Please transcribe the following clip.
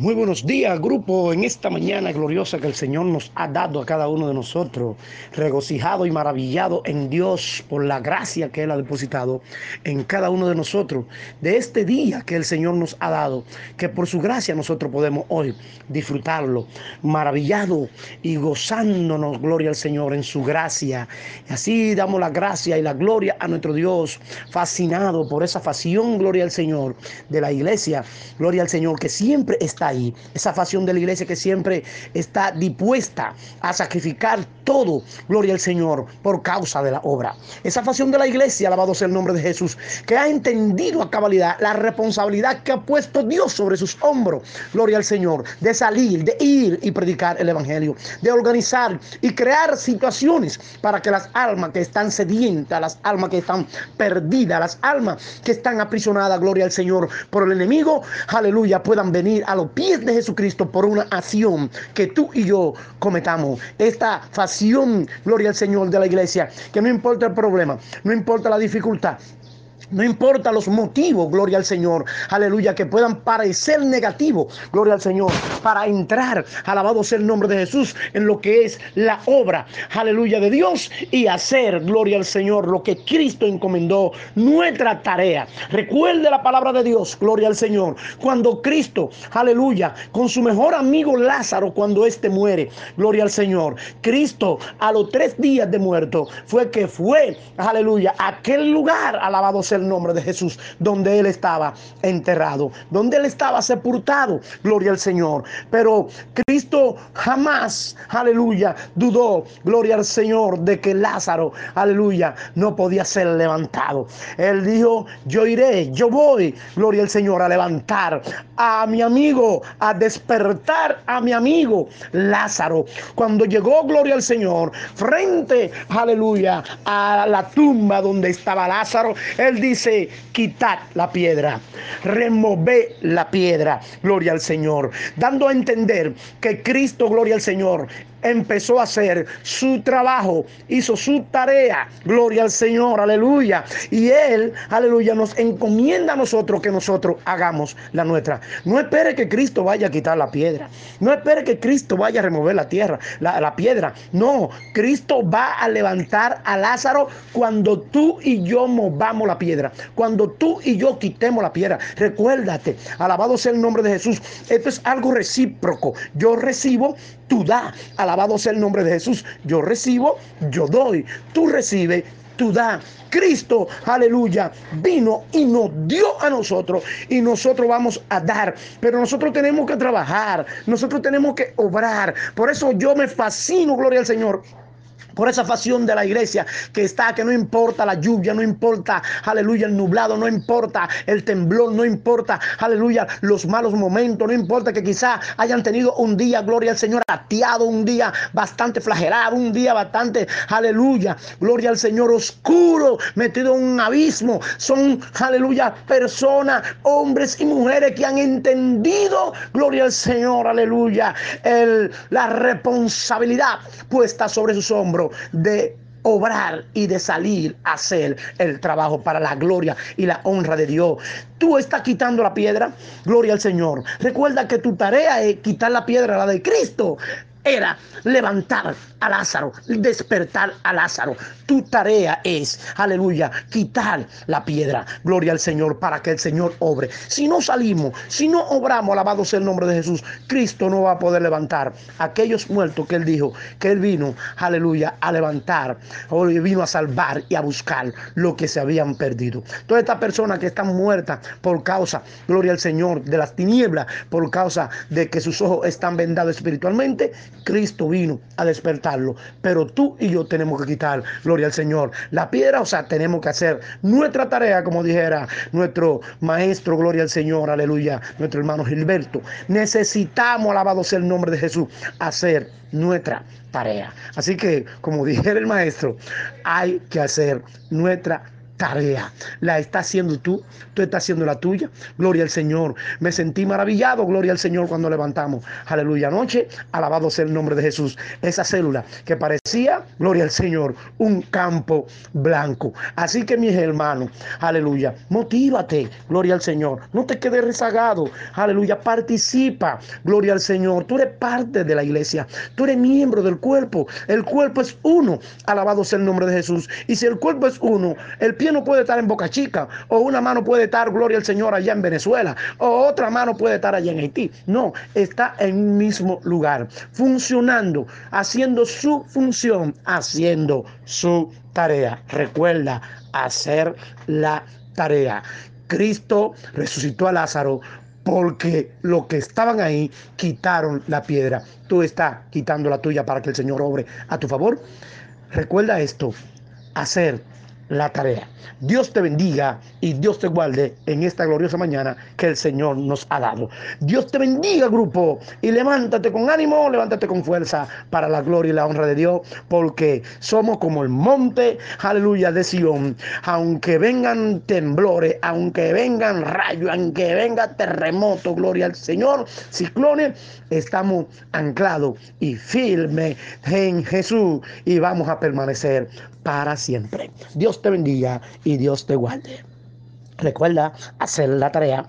Muy buenos días, grupo, en esta mañana gloriosa que el Señor nos ha dado a cada uno de nosotros, regocijado y maravillado en Dios por la gracia que Él ha depositado en cada uno de nosotros, de este día que el Señor nos ha dado, que por su gracia nosotros podemos hoy disfrutarlo, maravillado y gozándonos, gloria al Señor, en su gracia. Y así damos la gracia y la gloria a nuestro Dios, fascinado por esa pasión, gloria al Señor, de la iglesia, gloria al Señor, que siempre está ahí, esa facción de la iglesia que siempre está dispuesta a sacrificar todo, gloria al Señor, por causa de la obra. Esa facción de la iglesia, alabado sea el nombre de Jesús, que ha entendido a cabalidad la responsabilidad que ha puesto Dios sobre sus hombros, gloria al Señor, de salir, de ir y predicar el Evangelio, de organizar y crear situaciones para que las almas que están sedientas, las almas que están perdidas, las almas que están aprisionadas, gloria al Señor, por el enemigo, aleluya, puedan venir a los pies de Jesucristo por una acción que tú y yo cometamos. Esta facción, gloria al Señor de la iglesia, que no importa el problema, no importa la dificultad, no importa los motivos, gloria al Señor, aleluya, que puedan parecer negativos, gloria al Señor, para entrar, alabado sea el nombre de Jesús, en lo que es la obra, aleluya, de Dios y hacer, gloria al Señor, lo que Cristo encomendó, nuestra tarea. Recuerde la palabra de Dios, gloria al Señor, cuando Cristo, aleluya, con su mejor amigo Lázaro, cuando éste muere, gloria al Señor, Cristo a los tres días de muerto fue que fue, aleluya, aquel lugar, alabado sea el nombre de Jesús, donde él estaba enterrado, donde él estaba sepultado, gloria al Señor. Pero Cristo jamás, aleluya, dudó, gloria al Señor, de que Lázaro, aleluya, no podía ser levantado. Él dijo, yo iré, yo voy, gloria al Señor, a levantar a mi amigo, a despertar a mi amigo Lázaro. Cuando llegó, gloria al Señor, frente, aleluya, a la tumba donde estaba Lázaro, él dice, quitad la piedra, remove la piedra, gloria al Señor, dando a entender que Cristo, gloria al Señor, empezó a hacer su trabajo, hizo su tarea, gloria al Señor, aleluya. Y Él, aleluya, nos encomienda a nosotros que nosotros hagamos la nuestra. No espere que Cristo vaya a quitar la piedra, no espere que Cristo vaya a remover la tierra, la, la piedra. No, Cristo va a levantar a Lázaro cuando tú y yo movamos la piedra, cuando tú y yo quitemos la piedra. Recuérdate, alabado sea el nombre de Jesús. Esto es algo recíproco. Yo recibo, tú da. Alabado sea el nombre de Jesús. Yo recibo, yo doy. Tú recibes, tú da. Cristo, aleluya, vino y nos dio a nosotros y nosotros vamos a dar. Pero nosotros tenemos que trabajar, nosotros tenemos que obrar. Por eso yo me fascino, gloria al Señor por esa facción de la iglesia que está, que no importa la lluvia, no importa, aleluya, el nublado, no importa el temblor, no importa, aleluya, los malos momentos, no importa que quizá hayan tenido un día, gloria al Señor, ateado, un día bastante flagelado, un día bastante, aleluya, gloria al Señor, oscuro, metido en un abismo. Son, aleluya, personas, hombres y mujeres que han entendido, gloria al Señor, aleluya, el, la responsabilidad puesta sobre sus hombros de obrar y de salir a hacer el trabajo para la gloria y la honra de Dios. Tú estás quitando la piedra, gloria al Señor. Recuerda que tu tarea es quitar la piedra, la de Cristo era levantar a Lázaro, despertar a Lázaro. Tu tarea es, aleluya, quitar la piedra. Gloria al Señor para que el Señor obre. Si no salimos, si no obramos, alabado sea el nombre de Jesús, Cristo no va a poder levantar aquellos muertos que Él dijo que Él vino, aleluya, a levantar, o vino a salvar y a buscar lo que se habían perdido. Todas estas personas que están muertas por causa, gloria al Señor, de las tinieblas, por causa de que sus ojos están vendados espiritualmente, Cristo vino a despertarlo. Pero tú y yo tenemos que quitar, gloria al Señor, la piedra. O sea, tenemos que hacer nuestra tarea, como dijera nuestro maestro, gloria al Señor, aleluya, nuestro hermano Gilberto. Necesitamos, alabado sea el nombre de Jesús, hacer nuestra tarea. Así que, como dijera el maestro, hay que hacer nuestra tarea. La estás haciendo tú, tú estás haciendo la tuya. Gloria al Señor. Me sentí maravillado, gloria al Señor, cuando levantamos. Aleluya. Anoche, alabado sea el nombre de Jesús. Esa célula que parecía, gloria al Señor, un campo blanco. Así que mis hermanos, aleluya, motívate, gloria al Señor. No te quedes rezagado, aleluya, participa, gloria al Señor. Tú eres parte de la iglesia, tú eres miembro del cuerpo. El cuerpo es uno, alabado sea el nombre de Jesús. Y si el cuerpo es uno, el pie no puede estar en Boca Chica, o una mano puede estar, gloria al Señor, allá en Venezuela, o otra mano puede estar allá en Haití. No, está en un mismo lugar, funcionando, haciendo su función, haciendo su tarea. Recuerda hacer la tarea. Cristo resucitó a Lázaro porque los que estaban ahí quitaron la piedra. Tú estás quitando la tuya para que el Señor obre a tu favor. Recuerda esto, hacer la tarea. Dios te bendiga y Dios te guarde en esta gloriosa mañana que el Señor nos ha dado. Dios te bendiga, grupo, y levántate con ánimo, levántate con fuerza para la gloria y la honra de Dios, porque somos como el monte, aleluya, de Sión. Aunque vengan temblores, aunque vengan rayos, aunque venga terremoto, gloria al Señor, ciclones, estamos anclados y firmes en Jesús y vamos a permanecer para siempre. Te bendiga y Dios te guarde. Recuerda hacer la tarea